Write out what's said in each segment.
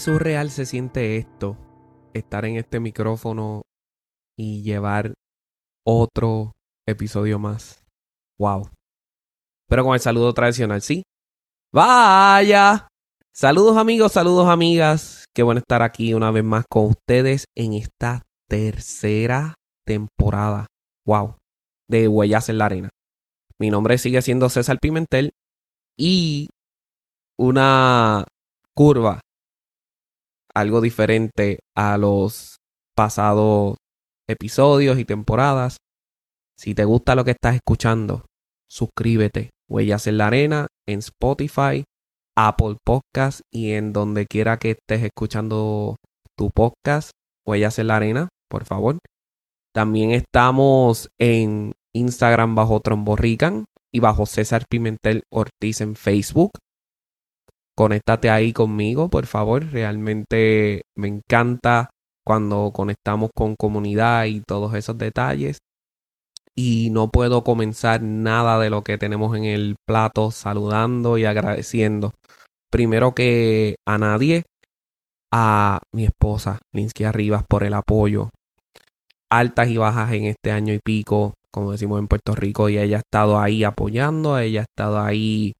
surreal se siente esto, estar en este micrófono y llevar otro episodio más. Wow. Pero con el saludo tradicional, ¿sí? Vaya. Saludos amigos, saludos amigas. Qué bueno estar aquí una vez más con ustedes en esta tercera temporada. Wow. De Huellas en la Arena. Mi nombre sigue siendo César Pimentel y una curva algo diferente a los pasados episodios y temporadas. Si te gusta lo que estás escuchando, suscríbete. Huellas en la Arena en Spotify, Apple Podcast y en donde quiera que estés escuchando tu podcast. Huellas en la Arena, por favor. También estamos en Instagram bajo Tromborrican y bajo César Pimentel Ortiz en Facebook conéctate ahí conmigo, por favor. Realmente me encanta cuando conectamos con comunidad y todos esos detalles. Y no puedo comenzar nada de lo que tenemos en el plato saludando y agradeciendo. Primero que a nadie, a mi esposa, Linsky Arribas, por el apoyo. Altas y bajas en este año y pico, como decimos en Puerto Rico, y ella ha estado ahí apoyando, ella ha estado ahí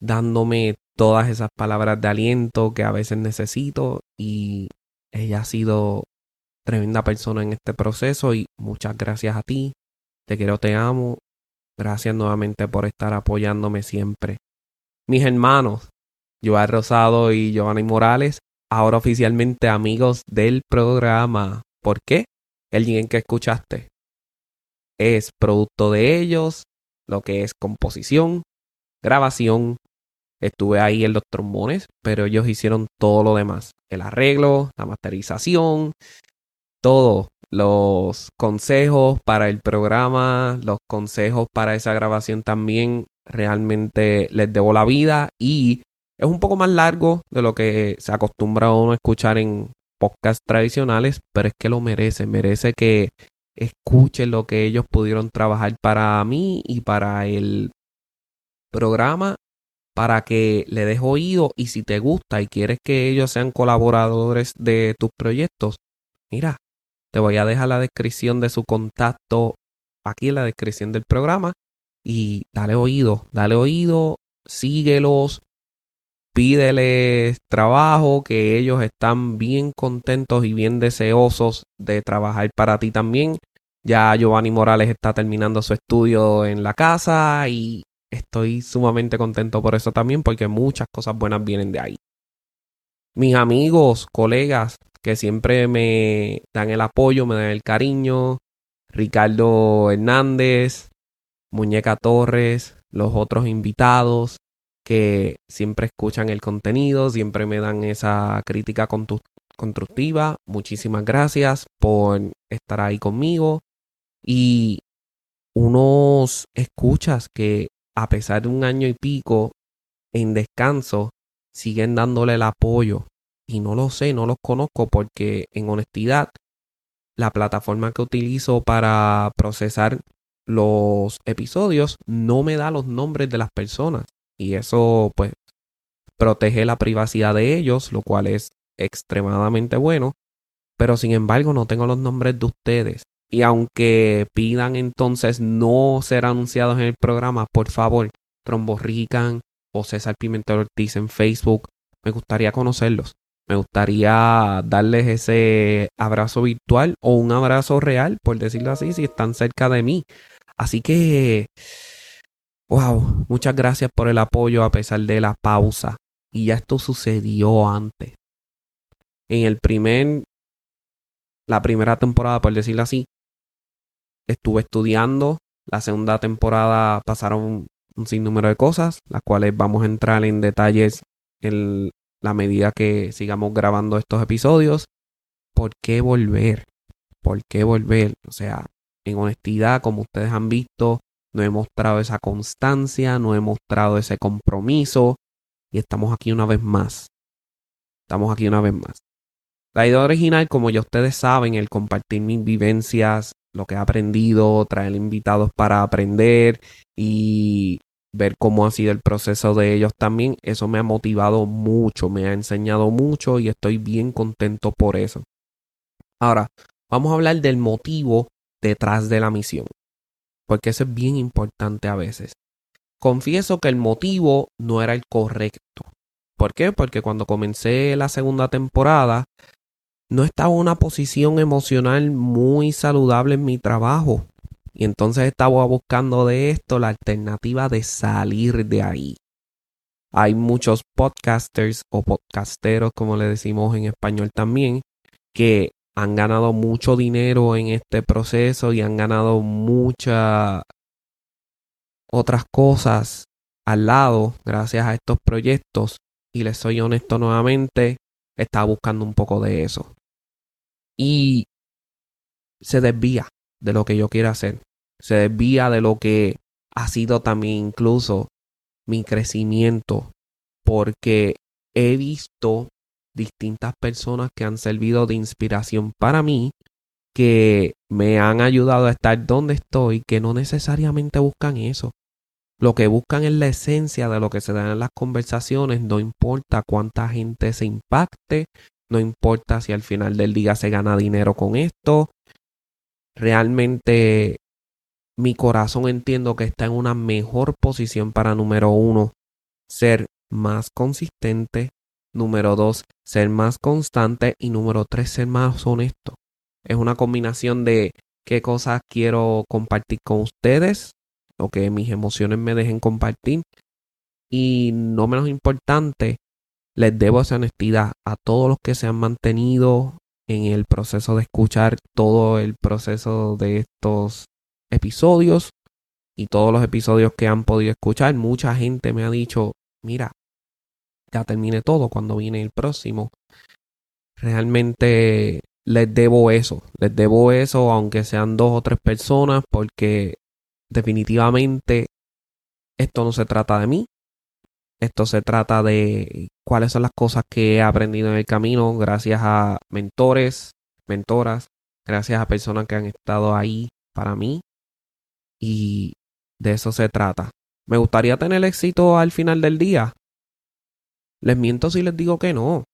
dándome todas esas palabras de aliento que a veces necesito y ella ha sido tremenda persona en este proceso y muchas gracias a ti. Te quiero, te amo. Gracias nuevamente por estar apoyándome siempre. Mis hermanos, Joan Rosado y Giovanni Morales, ahora oficialmente amigos del programa. ¿Por qué? El en que escuchaste es producto de ellos, lo que es composición, grabación, Estuve ahí en los trombones, pero ellos hicieron todo lo demás. El arreglo, la masterización, todo. Los consejos para el programa, los consejos para esa grabación también. Realmente les debo la vida y es un poco más largo de lo que se acostumbra uno a escuchar en podcasts tradicionales, pero es que lo merece. Merece que escuchen lo que ellos pudieron trabajar para mí y para el programa para que le des oído y si te gusta y quieres que ellos sean colaboradores de tus proyectos, mira, te voy a dejar la descripción de su contacto aquí en la descripción del programa y dale oído, dale oído, síguelos, pídeles trabajo, que ellos están bien contentos y bien deseosos de trabajar para ti también. Ya Giovanni Morales está terminando su estudio en la casa y estoy sumamente contento por eso también, porque muchas cosas buenas vienen de ahí. Mis amigos, colegas, que siempre me dan el apoyo, me dan el cariño, Ricardo Hernández, Muñeca Torres, los otros invitados que siempre escuchan el contenido, siempre me dan esa crítica constructiva. Muchísimas gracias por estar ahí conmigo. Y unos escuchas que a pesar de un año y pico en descanso, siguen dándole el apoyo. Y no lo sé, no los conozco porque en honestidad, la plataforma que utilizo para procesar los episodios no me da los nombres de las personas. Y eso pues protege la privacidad de ellos, lo cual es extremadamente bueno. Pero sin embargo no tengo los nombres de ustedes. Y aunque pidan entonces no ser anunciados en el programa, por favor, Tromborrican o César Pimentel Ortiz en Facebook, me gustaría conocerlos. Me gustaría darles ese abrazo virtual o un abrazo real, por decirlo así, si están cerca de mí. Así que, wow, muchas gracias por el apoyo a pesar de la pausa. Y ya esto sucedió antes. En el primer, la primera temporada, por decirlo así, estuve estudiando. La segunda temporada pasaron un sinnúmero de cosas, las cuales vamos a entrar en detalles en la medida que sigamos grabando estos episodios. ¿Por qué volver? ¿Por qué volver? O sea, en honestidad, como ustedes han visto, no he mostrado esa constancia, no he mostrado ese compromiso y estamos aquí una vez más. Estamos aquí una vez más. La idea original, como ya ustedes saben, el compartir mis vivencias lo que he aprendido, traer invitados para aprender y ver cómo ha sido el proceso de ellos también, eso me ha motivado mucho, me ha enseñado mucho y estoy bien contento por eso. Ahora, vamos a hablar del motivo detrás de la misión, porque eso es bien importante a veces. Confieso que el motivo no era el correcto. ¿Por qué? Porque cuando comencé la segunda temporada, no estaba en una posición emocional muy saludable en mi trabajo. Y entonces estaba buscando de esto la alternativa de salir de ahí. Hay muchos podcasters o podcasteros, como le decimos en español también, que han ganado mucho dinero en este proceso y han ganado muchas otras cosas al lado gracias a estos proyectos. Y les soy honesto nuevamente, estaba buscando un poco de eso. Y se desvía de lo que yo quiero hacer. Se desvía de lo que ha sido también incluso mi crecimiento. Porque he visto distintas personas que han servido de inspiración para mí, que me han ayudado a estar donde estoy, que no necesariamente buscan eso. Lo que buscan es la esencia de lo que se da en las conversaciones, no importa cuánta gente se impacte, no importa si al final del día se gana dinero con esto. Realmente mi corazón entiendo que está en una mejor posición para número uno, ser más consistente, número dos, ser más constante y número tres, ser más honesto. Es una combinación de qué cosas quiero compartir con ustedes, o que mis emociones me dejen compartir. Y no menos importante, les debo esa honestidad a todos los que se han mantenido en el proceso de escuchar todo el proceso de estos episodios y todos los episodios que han podido escuchar. Mucha gente me ha dicho, mira, ya terminé todo cuando viene el próximo. Realmente les debo eso, les debo eso aunque sean dos o tres personas porque definitivamente esto no se trata de mí, esto se trata de cuáles son las cosas que he aprendido en el camino gracias a mentores, mentoras, gracias a personas que han estado ahí para mí. Y de eso se trata. ¿Me gustaría tener éxito al final del día? Les miento si les digo que no.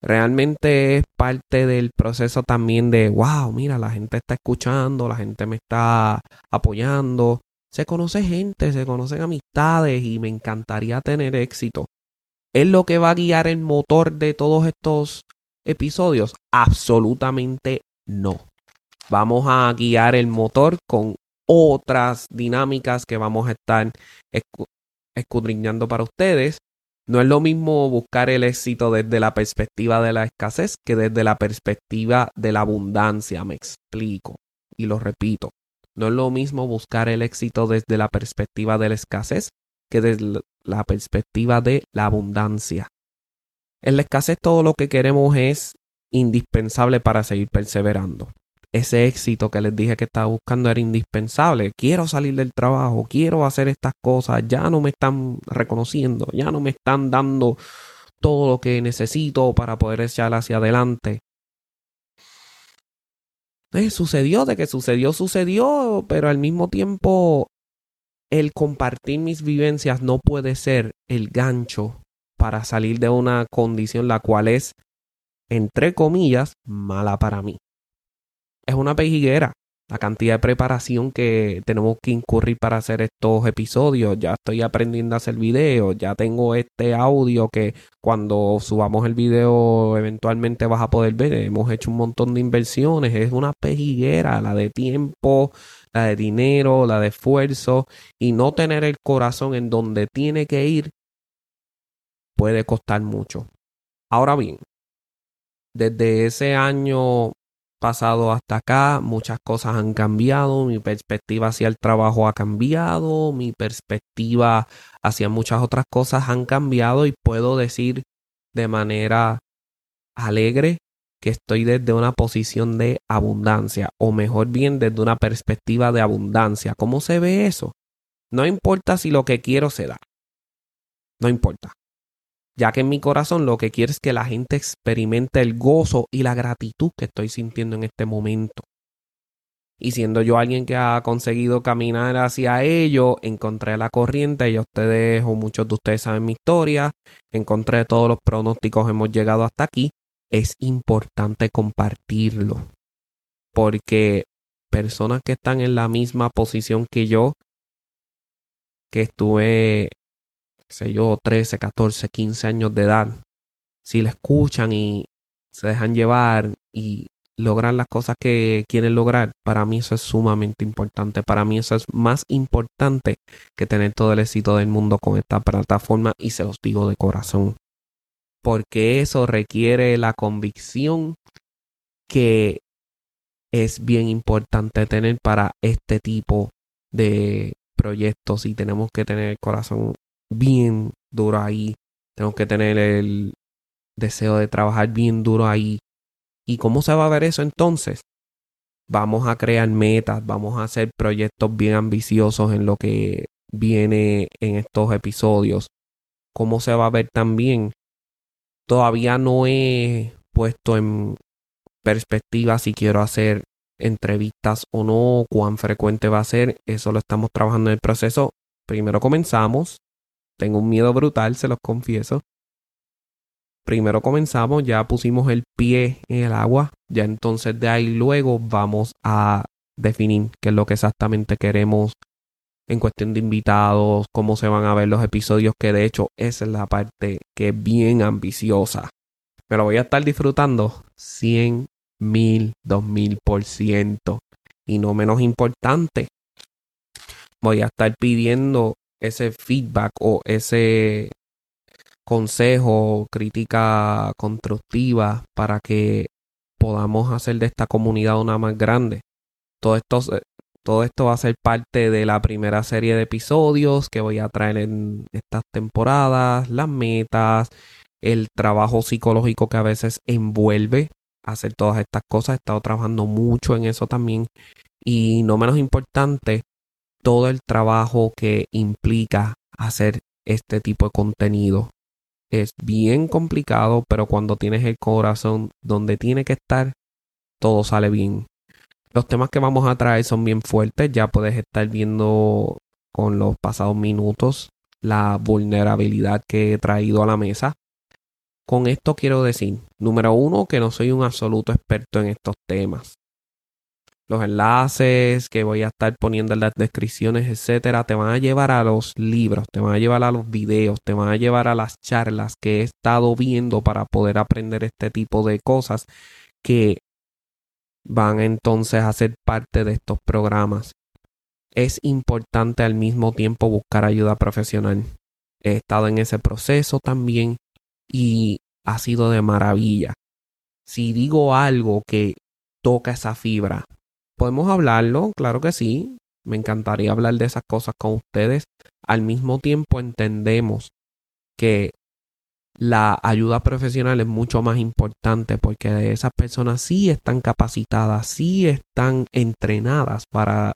Realmente es parte del proceso también de, wow, mira, la gente está escuchando, la gente me está apoyando, se conoce gente, se conocen amistades y me encantaría tener éxito. ¿Es lo que va a guiar el motor de todos estos episodios? Absolutamente no. Vamos a guiar el motor con otras dinámicas que vamos a estar escudriñando para ustedes. No es lo mismo buscar el éxito desde la perspectiva de la escasez que desde la perspectiva de la abundancia. Me explico y lo repito. No es lo mismo buscar el éxito desde la perspectiva de la escasez que desde la perspectiva de la abundancia. En la escasez todo lo que queremos es indispensable para seguir perseverando. Ese éxito que les dije que estaba buscando era indispensable. Quiero salir del trabajo, quiero hacer estas cosas, ya no me están reconociendo, ya no me están dando todo lo que necesito para poder echar hacia adelante. Eh, sucedió, de que sucedió, sucedió, pero al mismo tiempo el compartir mis vivencias no puede ser el gancho para salir de una condición la cual es, entre comillas, mala para mí. Es una pejiguera la cantidad de preparación que tenemos que incurrir para hacer estos episodios. Ya estoy aprendiendo a hacer videos, ya tengo este audio que cuando subamos el video eventualmente vas a poder ver. Hemos hecho un montón de inversiones, es una pejiguera, la de tiempo, la de dinero, la de esfuerzo y no tener el corazón en donde tiene que ir puede costar mucho. Ahora bien, desde ese año pasado hasta acá, muchas cosas han cambiado, mi perspectiva hacia el trabajo ha cambiado, mi perspectiva hacia muchas otras cosas han cambiado y puedo decir de manera alegre que estoy desde una posición de abundancia o mejor bien desde una perspectiva de abundancia. ¿Cómo se ve eso? No importa si lo que quiero se da. No importa ya que en mi corazón lo que quiero es que la gente experimente el gozo y la gratitud que estoy sintiendo en este momento. Y siendo yo alguien que ha conseguido caminar hacia ello, encontré la corriente, y ustedes o muchos de ustedes saben mi historia, encontré todos los pronósticos, hemos llegado hasta aquí. Es importante compartirlo. Porque personas que están en la misma posición que yo, que estuve, sé yo, 13, 14, 15 años de edad, si le escuchan y se dejan llevar y logran las cosas que quieren lograr, para mí eso es sumamente importante. Para mí eso es más importante que tener todo el éxito del mundo con esta plataforma y se los digo de corazón. Porque eso requiere la convicción que es bien importante tener para este tipo de proyectos y tenemos que tener el corazón bien duro ahí. Tenemos que tener el deseo de trabajar bien duro ahí ¿Y cómo se va a ver eso entonces? Vamos a crear metas, vamos a hacer proyectos bien ambiciosos en lo que viene en estos episodios. ¿Cómo se va a ver también? Todavía no he puesto en perspectiva si quiero hacer entrevistas o no, cuán frecuente va a ser. Eso lo estamos trabajando en el proceso. Primero comenzamos. Tengo un miedo brutal, se los confieso primero comenzamos, ya pusimos el pie en el agua, ya entonces de ahí luego vamos a definir qué es lo que exactamente queremos en cuestión de invitados, cómo se van a ver los episodios, que de hecho esa es la parte que es bien ambiciosa. Me lo voy a estar disfrutando 100 mil, 2000 por ciento. Y no menos importante, voy a estar pidiendo ese feedback o ese consejo, crítica constructiva para que podamos hacer de esta comunidad una más grande. Todo esto, todo esto va a ser parte de la primera serie de episodios que voy a traer en estas temporadas, las metas, el trabajo psicológico que a veces envuelve hacer todas estas cosas. He estado trabajando mucho en eso también. Y no menos importante, todo el trabajo que implica hacer este tipo de contenido es bien complicado, pero cuando tienes el corazón donde tiene que estar, todo sale bien. Los temas que vamos a traer son bien fuertes, ya puedes estar viendo con los pasados minutos la vulnerabilidad que he traído a la mesa. Con esto quiero decir, número uno, que no soy un absoluto experto en estos temas los enlaces que voy a estar poniendo en las descripciones, etcétera, te van a llevar a los libros, te van a llevar a los videos, te van a llevar a las charlas que he estado viendo para poder aprender este tipo de cosas que van entonces a ser parte de estos programas. Es importante al mismo tiempo buscar ayuda profesional. He estado en ese proceso también y ha sido de maravilla. Si digo algo que toca esa fibra, Podemos hablarlo, claro que sí. Me encantaría hablar de esas cosas con ustedes. Al mismo tiempo entendemos que la ayuda profesional es mucho más importante porque esas personas sí están capacitadas, sí están entrenadas para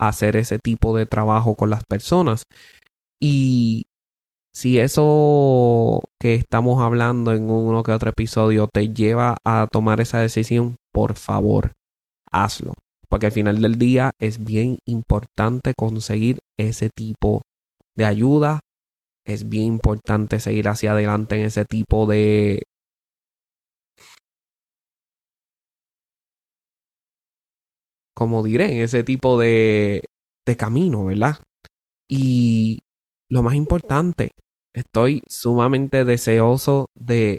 hacer ese tipo de trabajo con las personas. Y si eso que estamos hablando en uno que otro episodio te lleva a tomar esa decisión, por favor, hazlo. Porque al final del día es bien importante conseguir ese tipo de ayuda. Es bien importante seguir hacia adelante en ese tipo de... Como diré, en ese tipo de, de camino, ¿verdad? Y lo más importante, estoy sumamente deseoso de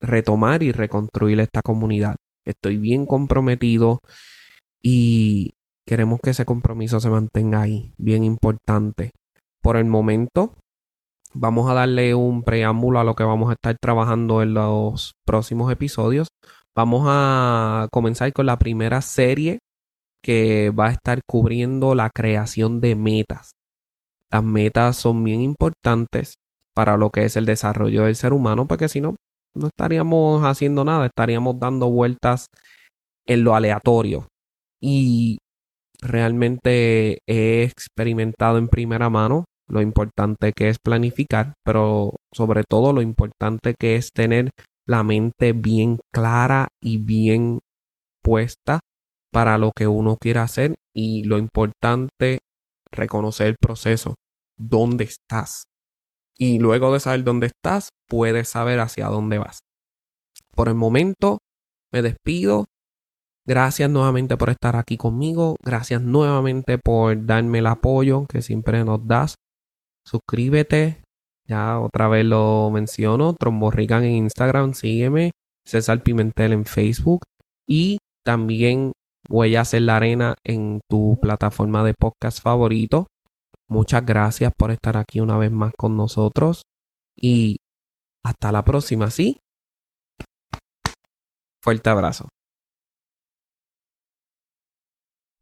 retomar y reconstruir esta comunidad. Estoy bien comprometido y queremos que ese compromiso se mantenga ahí, bien importante. Por el momento, vamos a darle un preámbulo a lo que vamos a estar trabajando en los próximos episodios. Vamos a comenzar con la primera serie que va a estar cubriendo la creación de metas. Las metas son bien importantes para lo que es el desarrollo del ser humano, porque si no, no estaríamos haciendo nada, estaríamos dando vueltas en lo aleatorio y realmente he experimentado en primera mano lo importante que es planificar, pero sobre todo lo importante que es tener la mente bien clara y bien puesta para lo que uno quiera hacer y lo importante, reconocer el proceso, dónde estás. Y luego de saber dónde estás, puedes saber hacia dónde vas. Por el momento, me despido. Gracias nuevamente por estar aquí conmigo. Gracias nuevamente por darme el apoyo que siempre nos das. Suscríbete. Ya otra vez lo menciono. Tromborrican en Instagram. Sígueme. César Pimentel en Facebook. Y también a hacer la arena en tu plataforma de podcast favorito. Muchas gracias por estar aquí una vez más con nosotros. Y hasta la próxima, ¿sí? Fuerte abrazo.